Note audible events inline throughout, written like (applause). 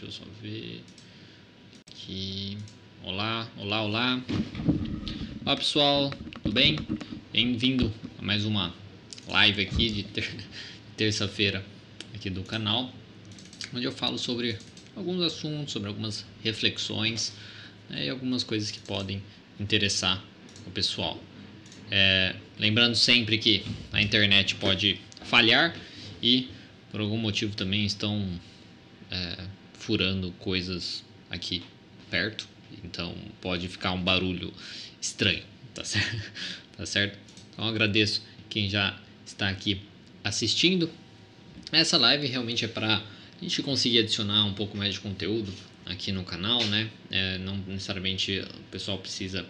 Deixa eu só ver aqui. Olá, olá, olá. Olá pessoal, tudo bem? Bem-vindo a mais uma live aqui de ter terça-feira aqui do canal, onde eu falo sobre alguns assuntos, sobre algumas reflexões né, e algumas coisas que podem interessar o pessoal. É, lembrando sempre que a internet pode falhar e por algum motivo também estão é, furando coisas aqui perto, então pode ficar um barulho estranho, tá certo? (laughs) tá certo? Então agradeço quem já está aqui assistindo. Essa live realmente é para a gente conseguir adicionar um pouco mais de conteúdo aqui no canal, né? É, não necessariamente o pessoal precisa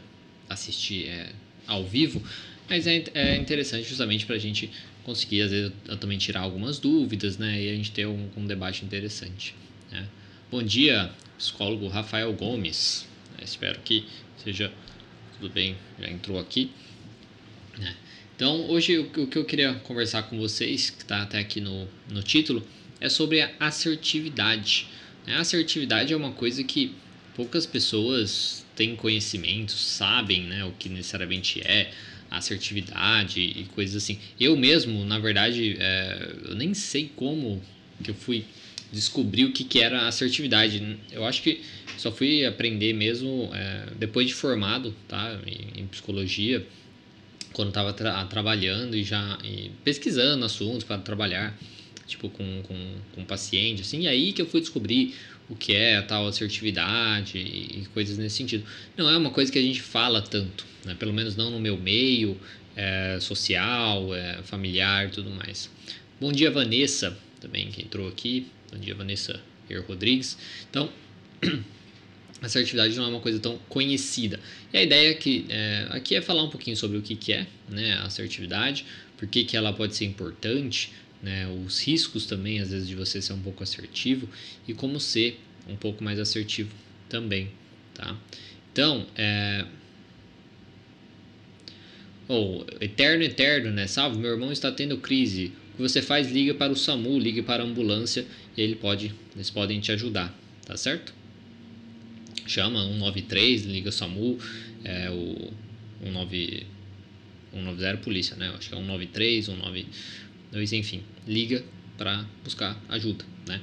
assistir é, ao vivo, mas é, é interessante justamente para a gente conseguir, às vezes, também tirar algumas dúvidas, né? E a gente ter um, um debate interessante. Né? Bom dia, psicólogo Rafael Gomes. É, espero que seja tudo bem, já entrou aqui. Né? Então, hoje o que eu queria conversar com vocês, que está até aqui no, no título, é sobre a assertividade. Né? A assertividade é uma coisa que poucas pessoas têm conhecimento, sabem né, o que necessariamente é assertividade e coisas assim. Eu mesmo, na verdade, é, eu nem sei como que eu fui descobrir o que, que era assertividade. Eu acho que só fui aprender mesmo é, depois de formado, tá? Em, em psicologia, quando estava tra trabalhando e já e pesquisando assuntos para trabalhar, tipo com, com, com paciente, assim. E aí que eu fui descobrir o que é a tal assertividade e, e coisas nesse sentido. Não é uma coisa que a gente fala tanto, né? Pelo menos não no meu meio é, social, é, familiar, tudo mais. Bom dia, Vanessa, também que entrou aqui. Bom dia, Vanessa Er Rodrigues. Então, (clears throat) assertividade não é uma coisa tão conhecida. E a ideia que, é, aqui é falar um pouquinho sobre o que, que é né, a assertividade, por que, que ela pode ser importante, né, os riscos também, às vezes, de você ser um pouco assertivo e como ser um pouco mais assertivo também. Tá? Então, é, ou oh, eterno, eterno, né? Salve, meu irmão está tendo crise que você faz? Liga para o SAMU, ligue para a ambulância ele pode, eles podem te ajudar, tá certo? Chama 193, liga SAMU, é o 19, 190 polícia, né? Acho que é 193, 192, enfim, liga para buscar ajuda, né?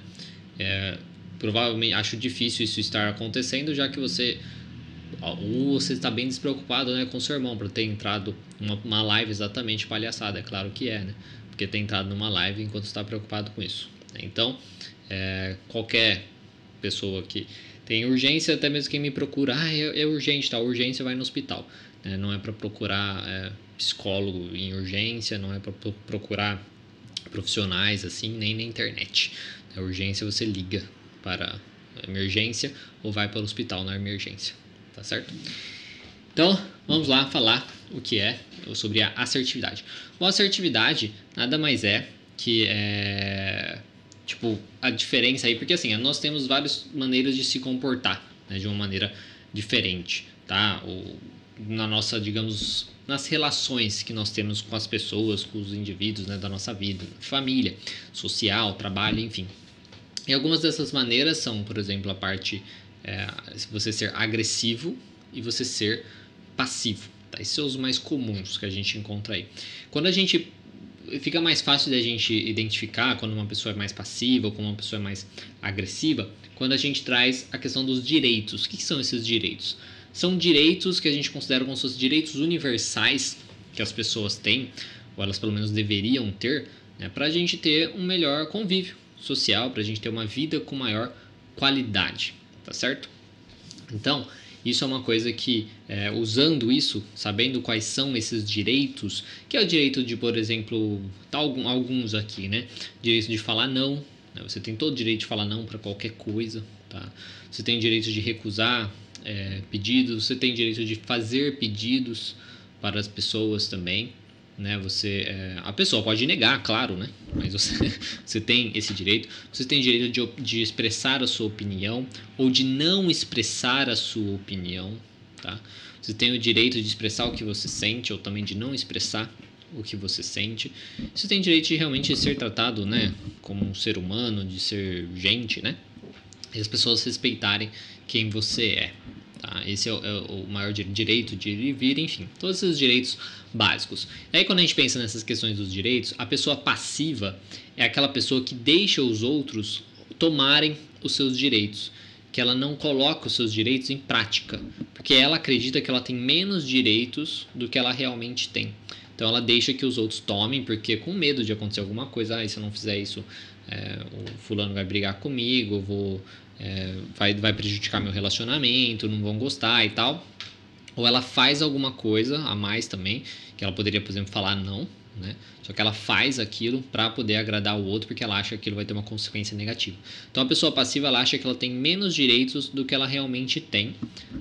É, provavelmente acho difícil isso estar acontecendo, já que você ou você está bem despreocupado né, com seu irmão para ter entrado numa uma live exatamente palhaçada, é claro que é, né? porque tem entrado numa live enquanto está preocupado com isso. Então, é, qualquer pessoa que tem urgência, até mesmo quem me procura, ah, é, é urgente, tá? Urgência vai no hospital. Né? Não é para procurar é, psicólogo em urgência, não é para procurar profissionais assim, nem na internet. Na urgência você liga para emergência ou vai para o hospital na emergência, tá certo? Então, vamos lá falar o que é sobre a assertividade. Bom, assertividade nada mais é que é tipo a diferença aí, porque assim, nós temos várias maneiras de se comportar, né, de uma maneira diferente, tá? O, na nossa, digamos, nas relações que nós temos com as pessoas, com os indivíduos, né, da nossa vida, família, social, trabalho, enfim. E algumas dessas maneiras são, por exemplo, a parte é, você ser agressivo e você ser passivo. Tá? Esses são os mais comuns que a gente encontra aí. Quando a gente fica mais fácil da gente identificar quando uma pessoa é mais passiva ou quando uma pessoa é mais agressiva, quando a gente traz a questão dos direitos. O que são esses direitos? São direitos que a gente considera como se fossem direitos universais que as pessoas têm, ou elas pelo menos deveriam ter, né, para a gente ter um melhor convívio social, para a gente ter uma vida com maior qualidade, tá certo? Então, isso é uma coisa que, é, usando isso, sabendo quais são esses direitos, que é o direito de, por exemplo, tá alguns aqui, né? Direito de falar não. Né? Você tem todo o direito de falar não para qualquer coisa, tá? Você tem direito de recusar é, pedidos, você tem direito de fazer pedidos para as pessoas também né? Você, é, a pessoa pode negar, claro, né? Mas você, (laughs) você tem esse direito. Você tem direito de, de expressar a sua opinião ou de não expressar a sua opinião, tá? Você tem o direito de expressar o que você sente ou também de não expressar o que você sente. Você tem direito de realmente ser tratado, né? Como um ser humano, de ser gente, né? e as pessoas respeitarem quem você é. Tá? Esse é o, é o maior direito de vir, enfim, todos esses direitos básicos. Aí, quando a gente pensa nessas questões dos direitos, a pessoa passiva é aquela pessoa que deixa os outros tomarem os seus direitos, que ela não coloca os seus direitos em prática, porque ela acredita que ela tem menos direitos do que ela realmente tem. Então ela deixa que os outros tomem, porque com medo de acontecer alguma coisa, ah, se eu não fizer isso, é, o fulano vai brigar comigo, vou, é, vai, vai prejudicar meu relacionamento, não vão gostar e tal. Ou ela faz alguma coisa a mais também, que ela poderia, por exemplo, falar não, né? Só que ela faz aquilo para poder agradar o outro porque ela acha que aquilo vai ter uma consequência negativa. Então a pessoa passiva ela acha que ela tem menos direitos do que ela realmente tem,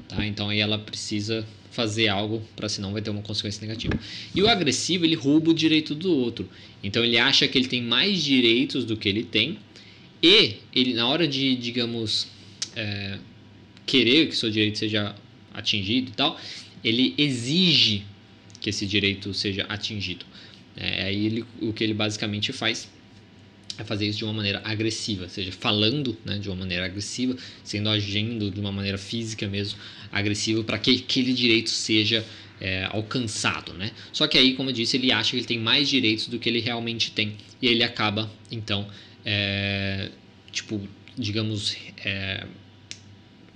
tá? Então aí ela precisa fazer algo para senão vai ter uma consequência negativa. E o agressivo ele rouba o direito do outro. Então ele acha que ele tem mais direitos do que ele tem e ele na hora de digamos é, querer que seu direito seja atingido e tal, ele exige que esse direito seja atingido. É, aí ele, o que ele basicamente faz é fazer isso de uma maneira agressiva, seja falando né, de uma maneira agressiva, sendo agindo de uma maneira física mesmo agressiva para que aquele direito seja é, alcançado, né? Só que aí, como eu disse, ele acha que ele tem mais direitos do que ele realmente tem e ele acaba então, é, tipo, digamos, é,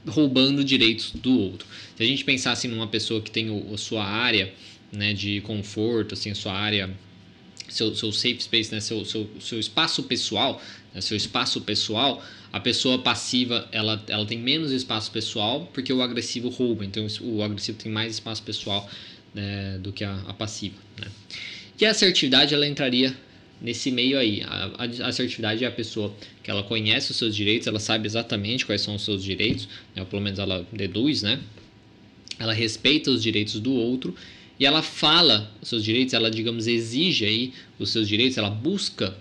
roubando direitos do outro. Se a gente pensasse numa pessoa que tem o, a sua área né, de conforto, assim, a sua área seu, seu safe space, né? seu, seu, seu espaço pessoal, né? seu espaço pessoal, a pessoa passiva ela, ela tem menos espaço pessoal porque o agressivo rouba. Então o agressivo tem mais espaço pessoal né, do que a, a passiva. Né? E a assertividade ela entraria nesse meio aí. A, a, assertividade é a pessoa que ela conhece os seus direitos, ela sabe exatamente quais são os seus direitos, né? ou pelo menos ela deduz, né? Ela respeita os direitos do outro e ela fala os seus direitos, ela, digamos, exige aí os seus direitos, ela busca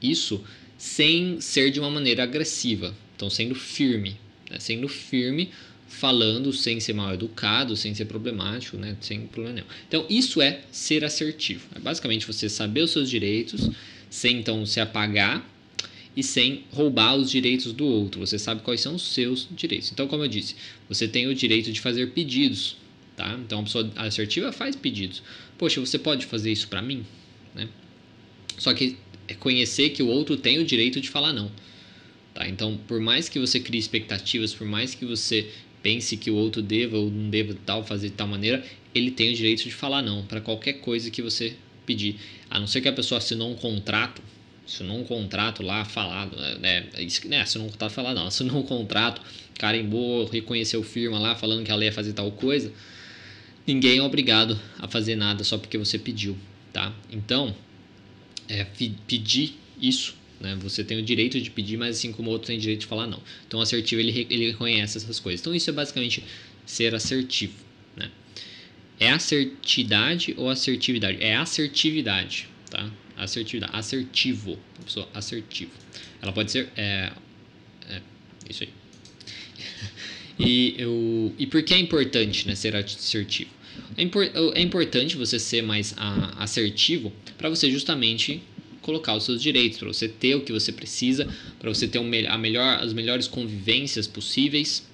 isso sem ser de uma maneira agressiva, então sendo firme, né? sendo firme, falando sem ser mal educado, sem ser problemático, né? sem problema nenhum. Então isso é ser assertivo, é basicamente você saber os seus direitos, sem então se apagar e sem roubar os direitos do outro. Você sabe quais são os seus direitos. Então, como eu disse, você tem o direito de fazer pedidos Tá? Então, a pessoa assertiva faz pedidos. Poxa, você pode fazer isso para mim? Né? Só que é conhecer que o outro tem o direito de falar não. Tá? Então, por mais que você crie expectativas, por mais que você pense que o outro deva ou não deva tal fazer de tal maneira, ele tem o direito de falar não para qualquer coisa que você pedir. A não ser que a pessoa assinou um contrato, assinou um contrato lá falado, né? né assinou um contrato falado, não, assinou um contrato, carimbou, reconheceu firma lá falando que ela ia fazer tal coisa ninguém é obrigado a fazer nada só porque você pediu, tá? Então, é, pedir isso, né? Você tem o direito de pedir, mas assim como o outro tem o direito de falar não. Então, assertivo ele, ele reconhece essas coisas. Então, isso é basicamente ser assertivo, né? É assertividade ou assertividade? É assertividade, tá? Assertividade, assertivo, pessoa assertivo. Ela pode ser, é, é isso aí. (laughs) e, eu, e por que é importante né, ser assertivo? É, impor, é importante você ser mais assertivo para você justamente colocar os seus direitos, para você ter o que você precisa, para você ter um, a melhor, as melhores convivências possíveis,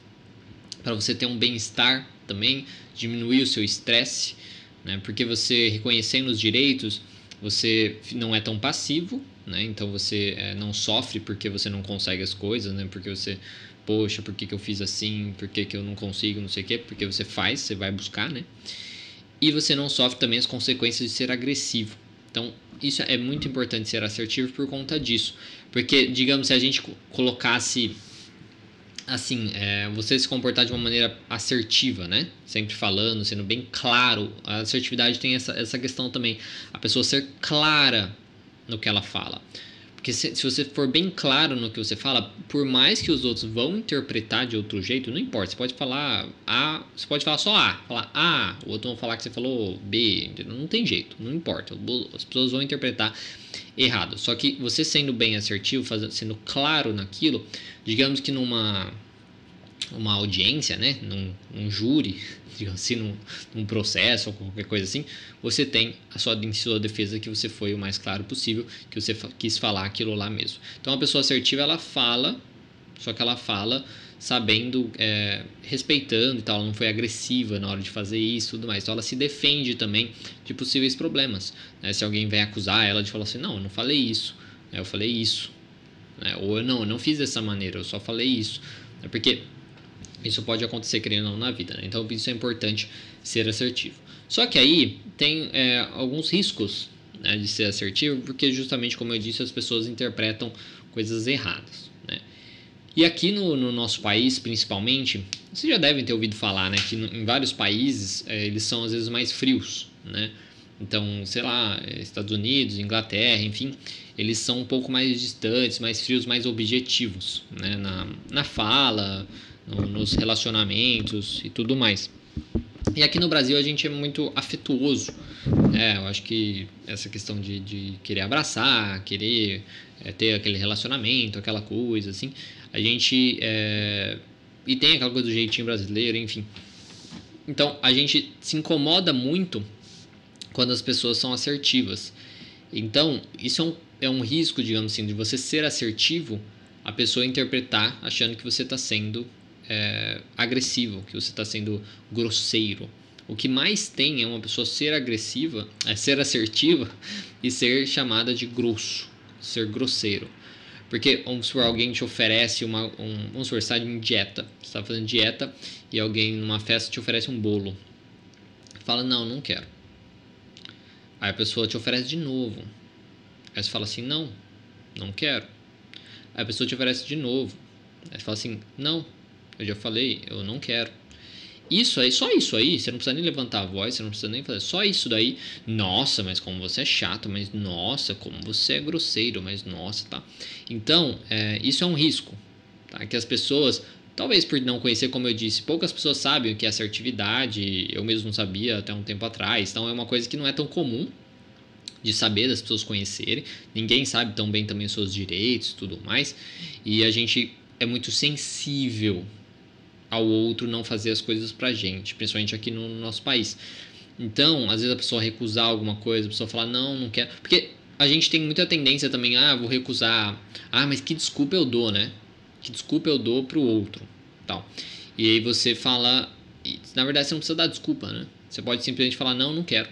para você ter um bem-estar também, diminuir o seu estresse, né? porque você reconhecendo os direitos, você não é tão passivo, né? então você é, não sofre porque você não consegue as coisas, né? porque você poxa, por que, que eu fiz assim, por que, que eu não consigo, não sei o quê, porque você faz, você vai buscar, né? E você não sofre também as consequências de ser agressivo. Então, isso é muito importante ser assertivo por conta disso. Porque, digamos, se a gente colocasse assim, é, você se comportar de uma maneira assertiva, né? Sempre falando, sendo bem claro. A assertividade tem essa, essa questão também. A pessoa ser clara no que ela fala. Porque se, se, você for bem claro no que você fala, por mais que os outros vão interpretar de outro jeito, não importa. Você pode falar A, você pode falar só A, falar A, o outro vão falar que você falou B, não tem jeito, não importa. As pessoas vão interpretar errado. Só que você sendo bem assertivo, fazendo, sendo claro naquilo, digamos que numa uma audiência, né, num, num júri, (laughs) digamos assim, num, num, processo ou qualquer coisa assim, você tem a sua, sua defesa que você foi o mais claro possível, que você quis falar aquilo lá mesmo. Então, a pessoa assertiva, ela fala só que ela fala sabendo, é, respeitando e tal, ela não foi agressiva na hora de fazer isso e tudo mais. Então ela se defende também de possíveis problemas. Né? Se alguém vem acusar ela de falar assim, não, eu não falei isso, né? eu falei isso. Né? Ou não, eu não fiz dessa maneira, eu só falei isso. É porque isso pode acontecer, querendo ou não, na vida. Né? Então isso é importante ser assertivo. Só que aí tem é, alguns riscos né, de ser assertivo, porque justamente como eu disse, as pessoas interpretam coisas erradas. Né? E aqui no, no, nosso país, principalmente, vocês já devem ter ouvido falar né, que em vários países é, eles são às vezes mais frios. Né? Então, sei lá, Estados Unidos, Inglaterra, enfim, eles são um pouco mais distantes, mais frios, mais objetivos né? na, na fala, nos relacionamentos e tudo mais. E aqui no Brasil a gente é muito afetuoso. É, eu acho que essa questão de, de querer abraçar, querer é, ter aquele relacionamento, aquela coisa, assim, a gente. É, e tem aquela coisa do jeitinho brasileiro, enfim. Então a gente se incomoda muito quando as pessoas são assertivas. Então, isso é um, é um risco, digamos assim, de você ser assertivo, a pessoa interpretar achando que você está sendo é, agressivo, que você está sendo grosseiro. O que mais tem é uma pessoa ser agressiva, é ser assertiva (laughs) e ser chamada de grosso, ser grosseiro. Porque vamos supor, alguém te oferece uma. Um, vamos supor, você está em dieta. Você está fazendo dieta e alguém numa festa te oferece um bolo. Fala, não, não quero. Aí a pessoa te oferece de novo. Aí você fala assim, não, não quero. Aí a pessoa te oferece de novo. Aí você fala assim, não, eu já falei, eu não quero. Isso aí, só isso aí, você não precisa nem levantar a voz, você não precisa nem fazer. Só isso daí, nossa, mas como você é chato, mas nossa, como você é grosseiro, mas nossa, tá? Então, é, isso é um risco, tá? Que as pessoas, talvez por não conhecer, como eu disse, poucas pessoas sabem o que é assertividade, eu mesmo não sabia até um tempo atrás, então é uma coisa que não é tão comum de saber das pessoas conhecerem. Ninguém sabe tão bem também os seus direitos tudo mais, e a gente é muito sensível ao outro não fazer as coisas pra gente, principalmente aqui no nosso país. Então, às vezes a pessoa recusar alguma coisa, a pessoa falar, não, não quero. Porque a gente tem muita tendência também, ah, vou recusar. Ah, mas que desculpa eu dou, né? Que desculpa eu dou pro outro. Tal. E aí você fala. Na verdade, você não precisa dar desculpa, né? Você pode simplesmente falar, não, não quero.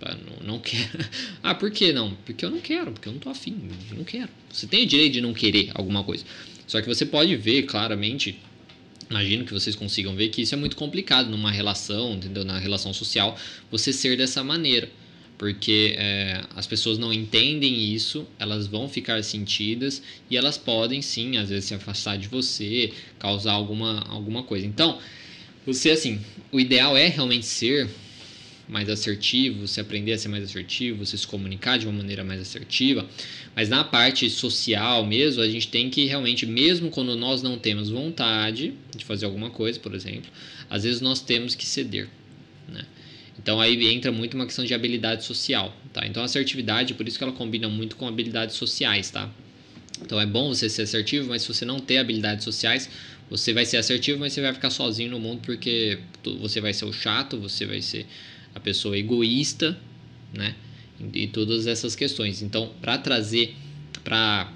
Não, não quero. (laughs) ah, por que não? Porque eu não quero, porque eu não tô afim, eu não quero. Você tem o direito de não querer alguma coisa. Só que você pode ver claramente Imagino que vocês consigam ver que isso é muito complicado numa relação, entendeu? Na relação social, você ser dessa maneira. Porque é, as pessoas não entendem isso, elas vão ficar sentidas e elas podem sim, às vezes, se afastar de você, causar alguma, alguma coisa. Então, você assim, o ideal é realmente ser mais assertivo, você aprender a ser mais assertivo, você se comunicar de uma maneira mais assertiva. Mas na parte social mesmo, a gente tem que realmente, mesmo quando nós não temos vontade de fazer alguma coisa, por exemplo, às vezes nós temos que ceder. Né? Então aí entra muito uma questão de habilidade social. Tá? Então a assertividade, por isso que ela combina muito com habilidades sociais. Tá? Então é bom você ser assertivo, mas se você não ter habilidades sociais, você vai ser assertivo, mas você vai ficar sozinho no mundo porque você vai ser o chato, você vai ser a pessoa egoísta, né? E todas essas questões. Então, para trazer para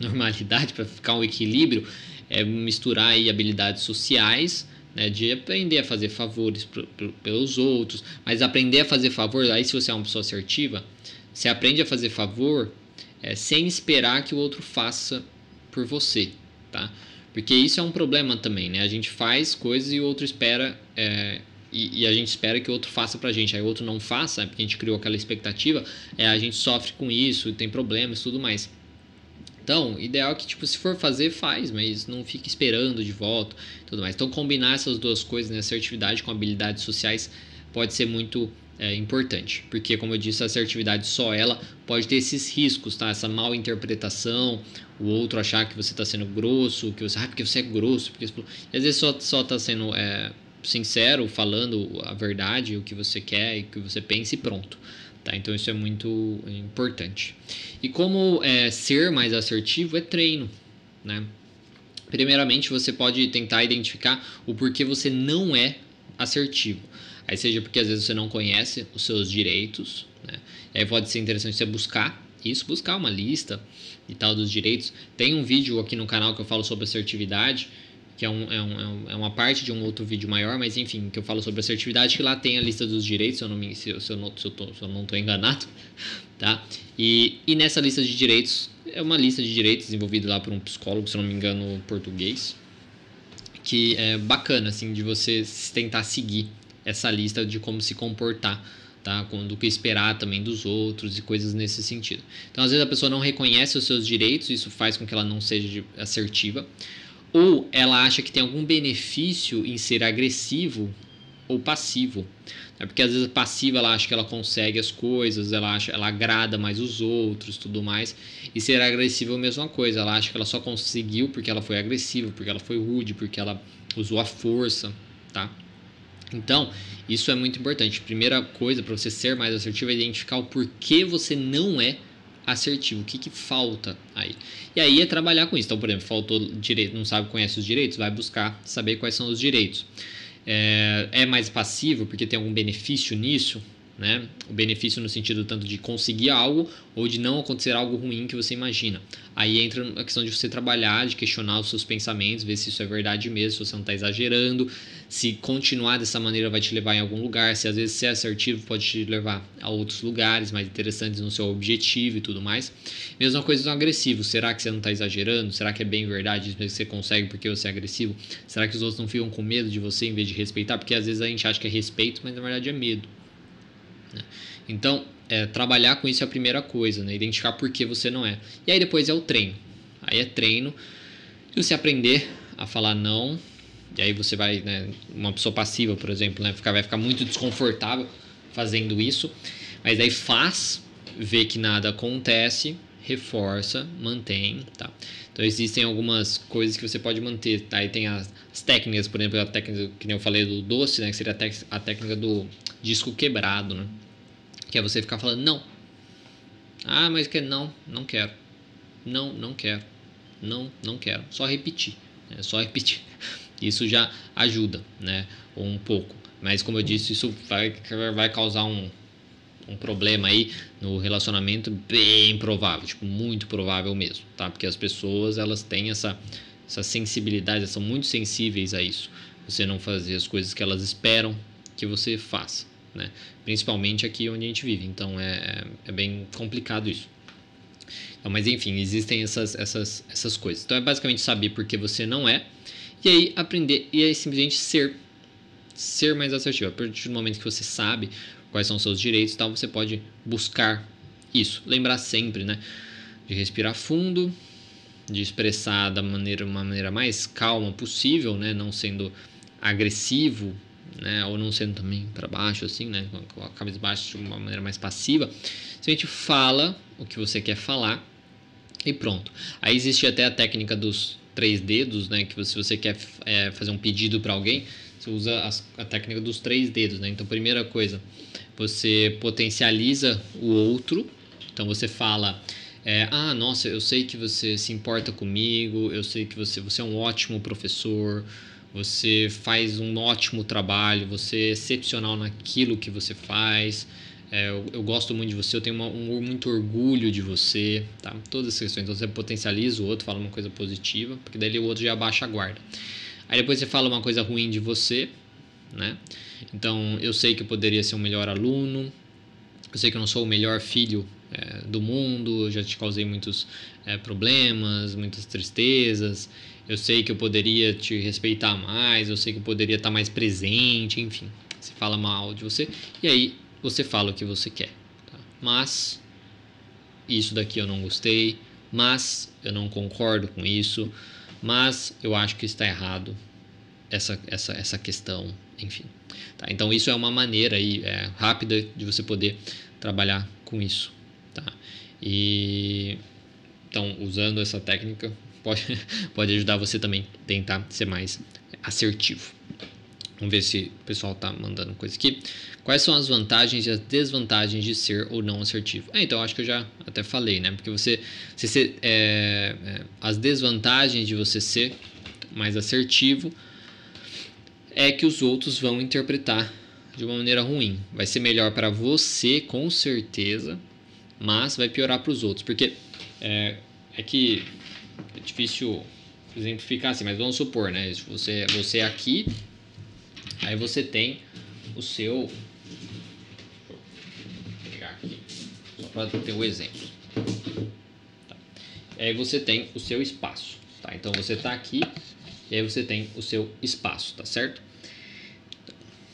normalidade, (laughs) para ficar um equilíbrio, é misturar aí habilidades sociais, né, de aprender a fazer favores pelos outros, mas aprender a fazer favor, aí se você é uma pessoa assertiva, você aprende a fazer favor é, sem esperar que o outro faça por você, tá? Porque isso é um problema também, né? A gente faz coisas e o outro espera é, e, e, a gente espera que o outro faça pra gente, aí o outro não faça, porque a gente criou aquela expectativa, é, a gente sofre com isso, tem problemas e tudo mais. Então, ideal é que, tipo, se for fazer, faz, mas não fique esperando de volta tudo mais. Então, combinar essas duas coisas, né, assertividade com habilidades sociais, pode ser muito é, importante. Porque, como eu disse, a assertividade só ela pode ter esses riscos, tá? Essa mal interpretação, o outro achar que você está sendo grosso, que você, ah, porque você é grosso, porque... Às vezes só, só tá sendo é, sincero, falando a verdade, o que você quer e o que você pensa e pronto. Tá? Então isso é muito importante. E como é, ser mais assertivo é treino. Né? Primeiramente, você pode tentar identificar o porquê você não é assertivo. Aí seja porque às vezes você não conhece os seus direitos, né? aí pode ser interessante você buscar Isso, buscar uma lista e tal dos direitos. Tem um vídeo aqui no canal que eu falo sobre assertividade, que é, um, é, um, é uma parte de um outro vídeo maior, mas enfim, que eu falo sobre assertividade, que lá tem a lista dos direitos, se eu não, me, se, se eu não, se eu tô, se eu não tô enganado, (laughs) tá? E, e nessa lista de direitos, é uma lista de direitos desenvolvida lá por um psicólogo, se eu não me engano, português, que é bacana, assim, de você tentar seguir essa lista de como se comportar tá? Do que esperar também dos outros e coisas nesse sentido. Então, às vezes a pessoa não reconhece os seus direitos, isso faz com que ela não seja assertiva, ou ela acha que tem algum benefício em ser agressivo ou passivo. É porque às vezes passiva ela acha que ela consegue as coisas, ela acha, ela agrada mais os outros, tudo mais. E ser agressivo é a mesma coisa, ela acha que ela só conseguiu porque ela foi agressiva, porque ela foi rude, porque ela usou a força, tá? Então, isso é muito importante. Primeira coisa para você ser mais assertivo é identificar o porquê você não é assertivo, o que, que falta aí. E aí é trabalhar com isso. Então, por exemplo, faltou direito, não sabe, conhece os direitos, vai buscar saber quais são os direitos. É, é mais passivo porque tem algum benefício nisso, né? O benefício no sentido tanto de conseguir algo ou de não acontecer algo ruim que você imagina. Aí entra a questão de você trabalhar, de questionar os seus pensamentos, ver se isso é verdade mesmo, se você não está exagerando, se continuar dessa maneira vai te levar em algum lugar, se às vezes ser assertivo pode te levar a outros lugares mais interessantes no seu objetivo e tudo mais. Mesma coisa no agressivo, será que você não está exagerando? Será que é bem verdade isso que você consegue porque você é agressivo? Será que os outros não ficam com medo de você em vez de respeitar? Porque às vezes a gente acha que é respeito, mas na verdade é medo. Né? Então, é, trabalhar com isso é a primeira coisa, né? identificar por que você não é. E aí depois é o treino. Aí é treino de você aprender a falar não. E aí você vai, né, uma pessoa passiva, por exemplo, né, vai ficar muito desconfortável fazendo isso. Mas aí faz, vê que nada acontece, reforça, mantém, tá? Então existem algumas coisas que você pode manter, tá? Aí tem as, as técnicas, por exemplo, a técnica que eu falei do doce, né, que seria a, a técnica do disco quebrado, né? Que é você ficar falando não. Ah, mas que não, não quero. Não, não quero. Não, não quero. Só repetir. É só repetir. (laughs) Isso já ajuda, né? Um pouco. Mas como eu disse, isso vai, vai causar um, um problema aí no relacionamento bem provável, tipo, muito provável mesmo, tá? Porque as pessoas, elas têm essa, essa sensibilidade, elas são muito sensíveis a isso. Você não fazer as coisas que elas esperam que você faça né? principalmente aqui onde a gente vive. Então é, é bem complicado isso. Então, mas enfim, existem essas, essas, essas coisas. Então é basicamente saber por que você não é e aí aprender e aí simplesmente ser ser mais assertivo. A partir do momento que você sabe quais são os seus direitos, tal, você pode buscar isso. Lembrar sempre, né, de respirar fundo, de expressar da maneira uma maneira mais calma possível, né, não sendo agressivo né, ou não sendo também para baixo, assim, né, com a cabeça baixa de uma maneira mais passiva, gente fala o que você quer falar e pronto. Aí existe até a técnica dos três dedos, né, que se você quer é, fazer um pedido para alguém, você usa as, a técnica dos três dedos, né. Então, primeira coisa, você potencializa o outro, então você fala é, ah, nossa, eu sei que você se importa comigo, eu sei que você, você é um ótimo professor, você faz um ótimo trabalho, você é excepcional naquilo que você faz. É, eu, eu, gosto muito de você, eu tenho uma, um, muito orgulho de você, tá? Todas essas questões. Então você potencializa o outro, fala uma coisa positiva, porque daí o outro já abaixa a guarda. Aí depois você fala uma coisa ruim de você, né? Então eu sei que eu poderia ser um melhor aluno, eu sei que eu não sou o melhor filho é, do mundo, eu já te causei muitos é, problemas, muitas tristezas eu sei que eu poderia te respeitar mais, eu sei que eu poderia estar mais presente, enfim. Você fala mal de você e aí você fala o que você quer. Tá? Mas isso daqui eu não gostei, mas eu não concordo com isso, mas eu acho que está errado essa, essa, essa questão, enfim. Tá? Então isso é uma maneira aí, é, rápida de você poder trabalhar com isso. Tá? E então usando essa técnica pode, (laughs) pode ajudar você também a tentar ser mais assertivo. Vamos ver se o pessoal está mandando coisa aqui. Quais são as vantagens e as desvantagens de ser ou não assertivo? É, então, acho que eu já até falei, né? Porque você, você ser, é, é, as desvantagens de você ser mais assertivo é que os outros vão interpretar de uma maneira ruim. Vai ser melhor para você, com certeza, mas vai piorar para os outros, porque é, é que é difícil exemplificar assim, mas vamos supor, né? Você, você aqui, aí você tem o seu. Vou pegar aqui, só para ter o um exemplo. Tá. Aí você tem o seu espaço, tá? Então você está aqui e aí você tem o seu espaço, tá certo?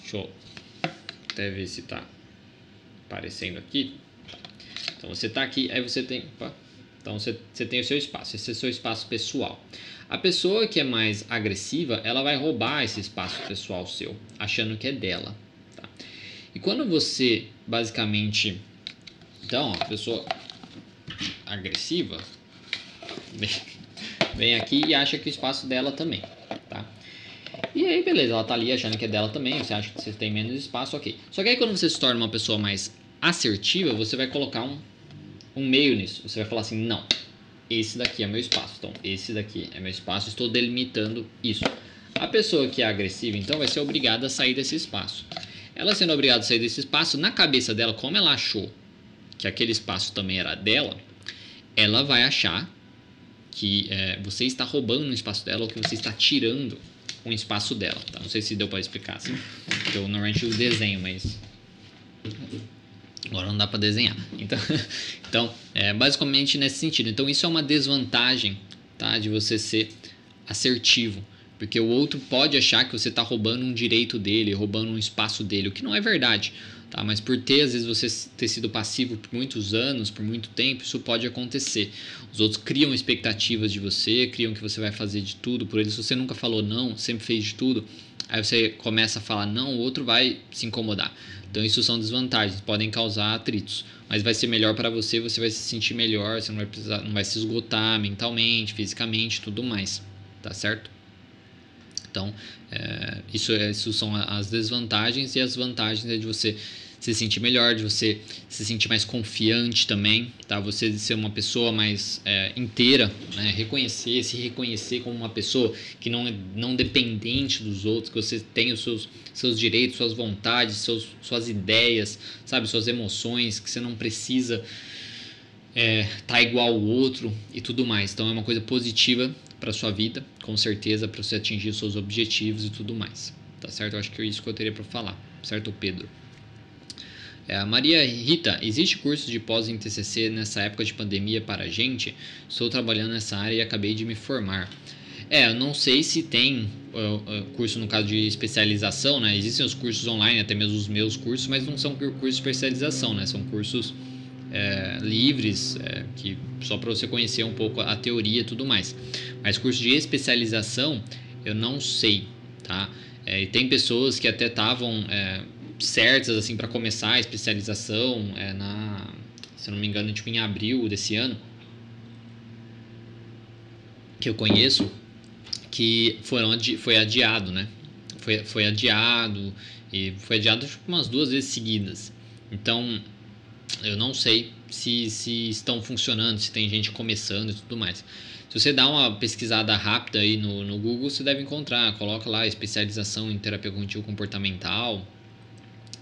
Deixa eu até ver se está aparecendo aqui. Então você está aqui, aí você tem. Opa, então você, tem o seu espaço, esse é o seu espaço pessoal. A pessoa que é mais agressiva, ela vai roubar esse espaço pessoal seu, achando que é dela. Tá? E quando você basicamente. Então, a pessoa agressiva vem aqui e acha que o espaço dela também. Tá? E aí, beleza, ela tá ali achando que é dela também, você acha que você tem menos espaço, ok. Só que aí quando você se torna uma pessoa mais assertiva, você vai colocar um um meio nisso. Você vai falar assim: não, esse daqui é meu espaço. Então, esse daqui é meu espaço, estou delimitando isso. A pessoa que é agressiva, então, vai ser obrigada a sair desse espaço. Ela sendo obrigada a sair desse espaço, na cabeça dela, como ela achou que aquele espaço também era dela, ela vai achar que é, você está roubando um espaço dela ou que você está tirando um espaço dela. Tá? Não sei se deu para explicar assim. Eu normalmente uso desenho, mas Agora não dá para desenhar. Então, (laughs) então é basicamente nesse sentido. Então, isso é uma desvantagem tá, de você ser assertivo. Porque o outro pode achar que você está roubando um direito dele, roubando um espaço dele, o que não é verdade. Tá? Mas por ter, às vezes, você ter sido passivo por muitos anos, por muito tempo, isso pode acontecer. Os outros criam expectativas de você, criam que você vai fazer de tudo por eles. Se você nunca falou não, sempre fez de tudo, aí você começa a falar não, o outro vai se incomodar. Então isso são desvantagens, podem causar atritos, mas vai ser melhor para você, você vai se sentir melhor, você não vai precisar, não vai se esgotar mentalmente, fisicamente, tudo mais, tá certo? Então, é, isso, isso são as desvantagens e as vantagens é de você se sentir melhor, de você se sentir mais confiante também, tá? Você ser uma pessoa mais é, inteira, né? reconhecer, se reconhecer como uma pessoa que não é não dependente dos outros, que você tem os seus, seus direitos, suas vontades, seus, suas ideias, sabe, suas emoções, que você não precisa é, tá igual ao outro e tudo mais. Então é uma coisa positiva para sua vida, com certeza, para você atingir os seus objetivos e tudo mais. Tá certo? Eu acho que é isso que eu teria para falar, certo, Pedro? É, Maria Rita, existe curso de pós em TCC nessa época de pandemia para a gente? Estou trabalhando nessa área e acabei de me formar. É, eu não sei se tem curso no caso de especialização, né? Existem os cursos online, até mesmo os meus cursos, mas não são cursos de especialização, né? São cursos é, livres, é, que só para você conhecer um pouco a teoria e tudo mais. Mas curso de especialização, eu não sei, tá? É, e tem pessoas que até estavam é, certas assim para começar a especialização é na se não me engano tipo em abril desse ano que eu conheço que foram adi foi adiado né? Foi, foi adiado e foi adiado tipo, umas duas vezes seguidas. Então eu não sei se, se estão funcionando se tem gente começando e tudo mais. Se você dá uma pesquisada rápida aí no, no Google, você deve encontrar. Coloca lá especialização em terapia cognitivo comportamental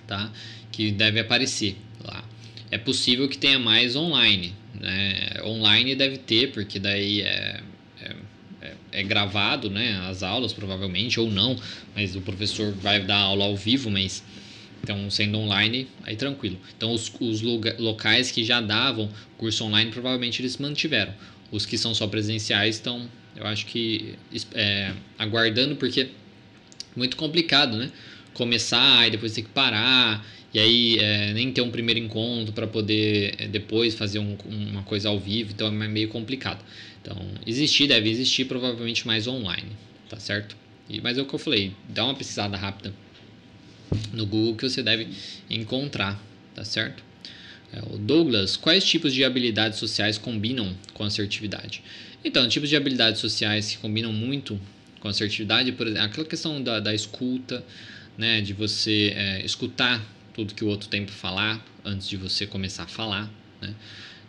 tá? Que deve aparecer lá. É possível que tenha mais online, né? Online deve ter, porque daí é, é, é, é gravado, né? As aulas provavelmente ou não, mas o professor vai dar aula ao vivo, mas então, sendo online, aí tranquilo. Então, os, os locais que já davam curso online, provavelmente eles mantiveram. Os que são só presenciais estão, eu acho que, é, aguardando, porque muito complicado, né? Começar e depois ter que parar e aí é, nem ter um primeiro encontro para poder é, depois fazer um, uma coisa ao vivo, então é meio complicado. Então, existir, deve existir provavelmente mais online, tá certo? E, mas é o que eu falei, dá uma pesquisada rápida no Google que você deve encontrar, tá certo? É, o Douglas, quais tipos de habilidades sociais combinam com assertividade? Então, tipos de habilidades sociais que combinam muito com assertividade, por exemplo, aquela questão da, da escuta, né, de você é, escutar tudo que o outro tem para falar antes de você começar a falar, né,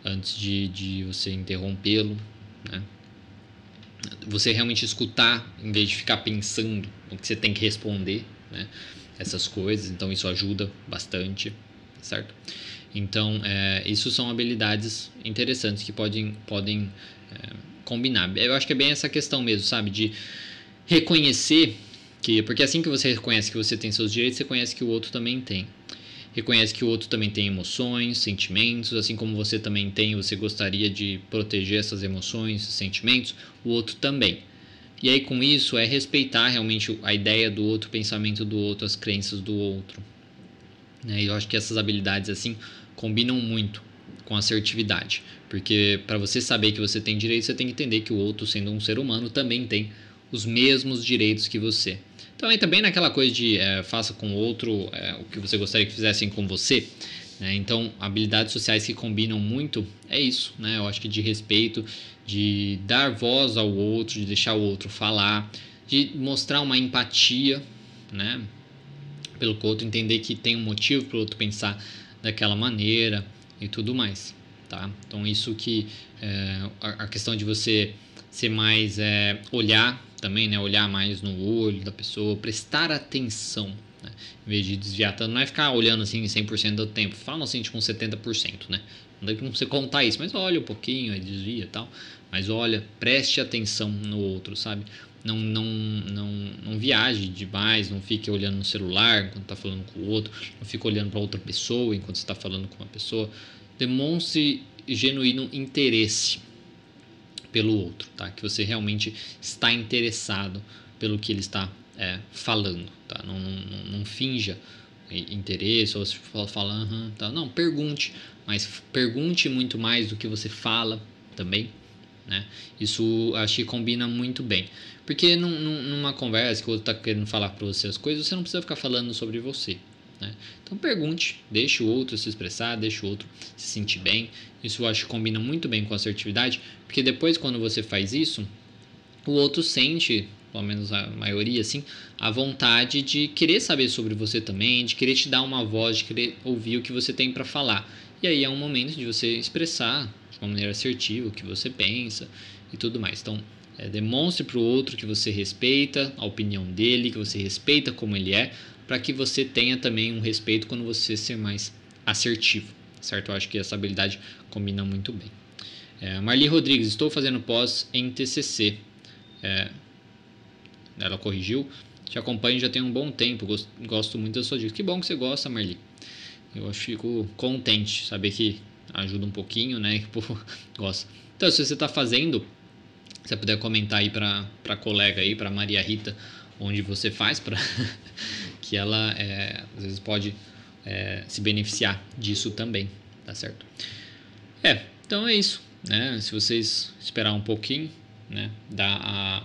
antes de, de você interrompê-lo, né, você realmente escutar em vez de ficar pensando o que você tem que responder, né, essas coisas, então isso ajuda bastante, certo? Então, é, isso são habilidades interessantes que podem, podem é, combinar. Eu acho que é bem essa questão mesmo, sabe? De reconhecer que. Porque assim que você reconhece que você tem seus direitos, você conhece que o outro também tem. Reconhece que o outro também tem emoções, sentimentos, assim como você também tem, você gostaria de proteger essas emoções, sentimentos, o outro também. E aí, com isso, é respeitar realmente a ideia do outro, o pensamento do outro, as crenças do outro. Né? E eu acho que essas habilidades, assim, combinam muito com assertividade. Porque para você saber que você tem direitos, você tem que entender que o outro, sendo um ser humano, também tem os mesmos direitos que você. Então entra bem naquela coisa de é, faça com outro é, o que você gostaria que fizessem com você. Né? Então, habilidades sociais que combinam muito é isso, né? Eu acho que de respeito, de dar voz ao outro, de deixar o outro falar, de mostrar uma empatia, né? Pelo outro, entender que tem um motivo para o outro pensar daquela maneira e tudo mais, tá? Então, isso que é, a questão de você ser mais é, olhar também, né? Olhar mais no olho da pessoa, prestar atenção, né? Em vez de desviar tanto, não é ficar olhando assim 100% do tempo. Fala assim, tipo, 70%, né? Não dá você contar isso, mas olha um pouquinho, aí desvia e tal. Mas olha, preste atenção no outro, sabe? Não, não, não, não viaje demais, não fique olhando no celular enquanto está falando com o outro, não fique olhando para outra pessoa enquanto está falando com uma pessoa. Demonstre genuíno interesse pelo outro, tá? Que você realmente está interessado pelo que ele está é, falando, tá? Não, não, não, finja interesse ou se fala, uhum, tá? Não, pergunte, mas pergunte muito mais do que você fala também, né? Isso acho que combina muito bem. Porque num, numa conversa que o outro está querendo falar para você as coisas, você não precisa ficar falando sobre você. Né? Então pergunte, deixe o outro se expressar, deixe o outro se sentir bem. Isso eu acho que combina muito bem com assertividade, porque depois quando você faz isso, o outro sente, pelo menos a maioria assim, a vontade de querer saber sobre você também, de querer te dar uma voz, de querer ouvir o que você tem para falar. E aí é um momento de você expressar de uma maneira assertiva o que você pensa e tudo mais. Então, é, demonstre para o outro que você respeita a opinião dele, que você respeita como ele é, para que você tenha também um respeito quando você ser mais assertivo, certo? Eu acho que essa habilidade combina muito bem. É, Marli Rodrigues, estou fazendo pós em TCC. É, ela corrigiu. Te acompanho já tem um bom tempo, gosto, gosto muito da sua dica. Que bom que você gosta, Marli. Eu fico contente saber que ajuda um pouquinho, né? (laughs) Que povo gosta. Então, se você está fazendo, se você puder comentar aí para a colega aí, para Maria Rita, onde você faz para (laughs) que ela é, às vezes pode é, se beneficiar disso também, tá certo? É, então é isso, né? Se vocês esperar um pouquinho, né, dá a,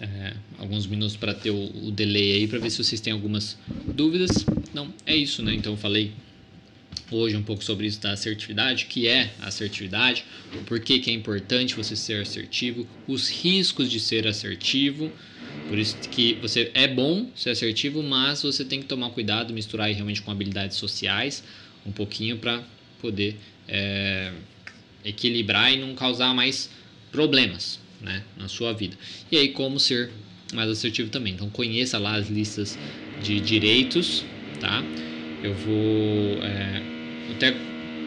é, alguns minutos para ter o, o, delay aí para ver se vocês têm algumas dúvidas. Não, é isso, né? Então eu falei hoje um pouco sobre isso da assertividade, que é assertividade, por que é importante você ser assertivo, os riscos de ser assertivo, por isso que você é bom ser assertivo, mas você tem que tomar cuidado, misturar realmente com habilidades sociais um pouquinho para poder é, equilibrar e não causar mais problemas né, na sua vida. E aí como ser mais assertivo também. Então conheça lá as listas de direitos, tá? Eu vou é, até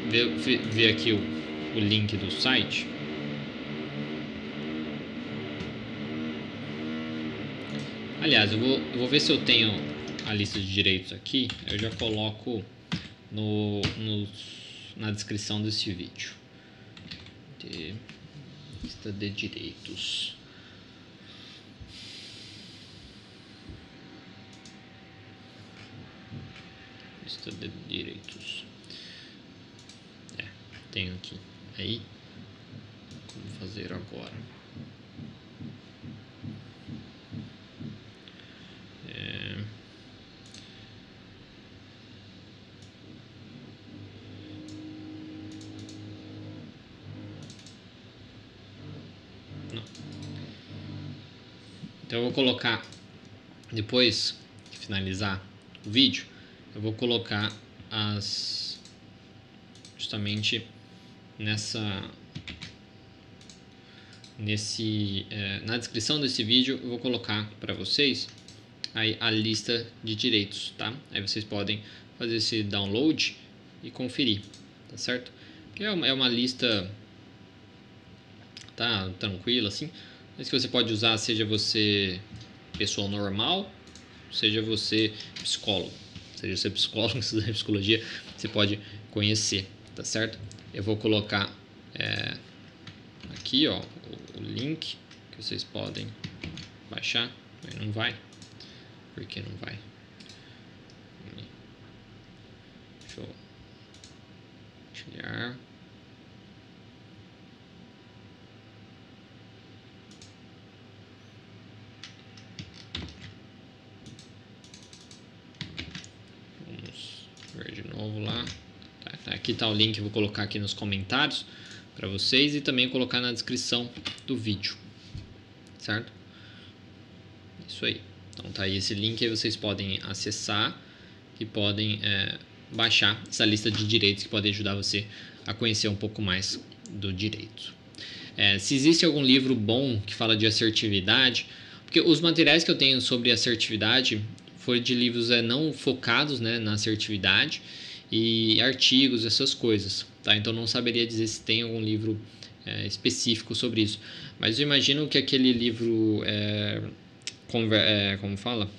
ver, ver aqui o, o link do site. Aliás, eu vou, eu vou ver se eu tenho a lista de direitos aqui. Eu já coloco no, no na descrição desse vídeo. De, lista de direitos. Lista de direitos. É, tenho aqui. Aí, como fazer agora? Então eu vou colocar, depois de finalizar o vídeo, eu vou colocar as justamente nessa nesse é, na descrição desse vídeo eu vou colocar para vocês aí a lista de direitos, tá? Aí vocês podem fazer esse download e conferir, tá certo? Que é uma, é uma lista tá tranquila assim, mas que você pode usar seja você pessoa normal, seja você psicólogo, seja você psicólogo, (laughs) estudar psicologia, você pode conhecer, tá certo? Eu vou colocar é, aqui ó, o, link que vocês podem baixar, não vai, por que não vai? Deixa eu tirar. Vamos ver de novo lá. Tá, tá, aqui está o link, vou colocar aqui nos comentários para vocês e também colocar na descrição do vídeo, certo? Isso aí. Então tá aí esse link aí vocês podem acessar e podem é, baixar essa lista de direitos que pode ajudar você a conhecer um pouco mais do direito. É, se existe algum livro bom que fala de assertividade, porque os materiais que eu tenho sobre assertividade foram de livros é, não focados né, na assertividade e artigos, essas coisas. Tá? Então não saberia dizer se tem algum livro é, específico sobre isso. Mas eu imagino que aquele livro, é, conver, é, como fala?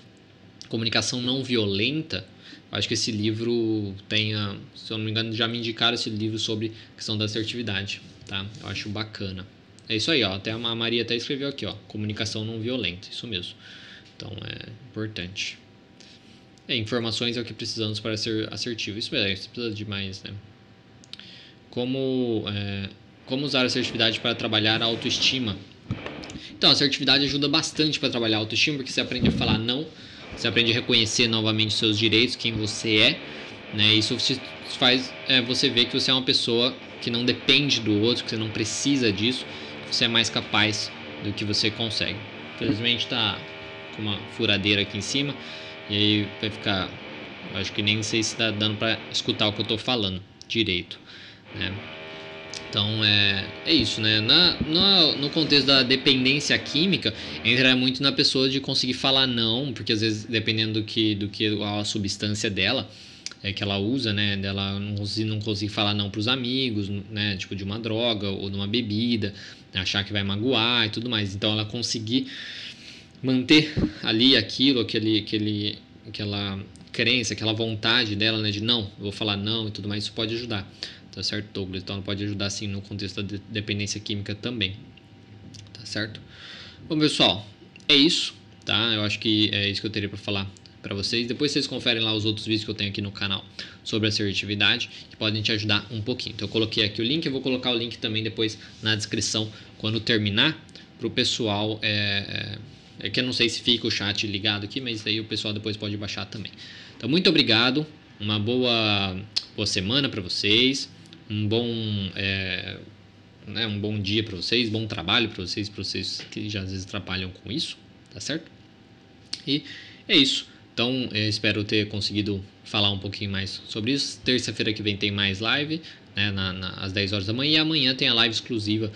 Comunicação não violenta, acho que esse livro tenha, se eu não me engano, já me indicaram esse livro sobre questão da assertividade, tá? Eu acho bacana. É isso aí, ó. Até a Maria até escreveu aqui, ó. Comunicação não violenta, isso mesmo. Então é importante. É, informações é o que precisamos para ser assertivo. Isso mesmo, você precisa de mais, né? Como, é, como usar a assertividade para trabalhar a autoestima? Então, assertividade ajuda bastante para trabalhar a autoestima, porque você aprende a falar não, você aprende a reconhecer novamente seus direitos, quem você é, né? Isso faz é, você ver que você é uma pessoa que não depende do outro, que você não precisa disso, que você é mais capaz do que você consegue. Infelizmente está com uma furadeira aqui em cima e aí vai ficar, acho que nem sei se está dando para escutar o que eu estou falando direito, né? Então é, é isso, né? Na, no, contexto da dependência química, entra muito na pessoa de conseguir falar não, porque às vezes, dependendo do que, do que a substância dela, é, que ela usa, né? Dela não conseguir, não conseguir falar não para os amigos, né? Tipo de uma droga ou de uma bebida, achar que vai magoar e tudo mais. Então ela conseguir manter ali aquilo, aquele, aquele, aquela crença, aquela vontade dela, né? De não, eu vou falar não e tudo mais, isso pode ajudar tá certo, Douglas? Então pode ajudar sim no contexto da dependência química também, tá certo? Bom, pessoal, é isso, tá? Eu acho que é isso que eu teria para falar para vocês. Depois vocês conferem lá os outros vídeos que eu tenho aqui no canal sobre assertividade, que podem te ajudar um pouquinho. Então eu coloquei aqui o link, eu vou colocar o link também depois na descrição quando terminar para o pessoal. É, é, é que eu não sei se fica o chat ligado aqui, mas aí o pessoal depois pode baixar também. Então muito obrigado, uma boa, boa semana para vocês um bom é, né, um bom dia para vocês, bom trabalho para vocês, para vocês que já às vezes trabalham com isso, tá certo? E é isso. Então, espero ter conseguido falar um pouquinho mais sobre isso. Terça-feira que vem tem mais live, né, na, na, às 10 horas da manhã. E amanhã tem a live exclusiva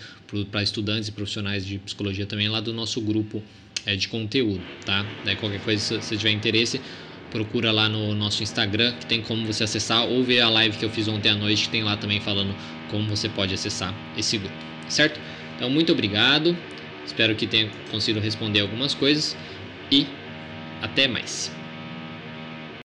para estudantes e profissionais de psicologia também lá do nosso grupo é, de conteúdo, tá? Daí qualquer coisa, se você tiver interesse, procura lá no nosso Instagram, que tem como você acessar, ou ver a live que eu fiz ontem à noite, que tem lá também falando como você pode acessar esse grupo, certo? Então, muito obrigado, espero que tenha conseguido responder algumas coisas e até mais.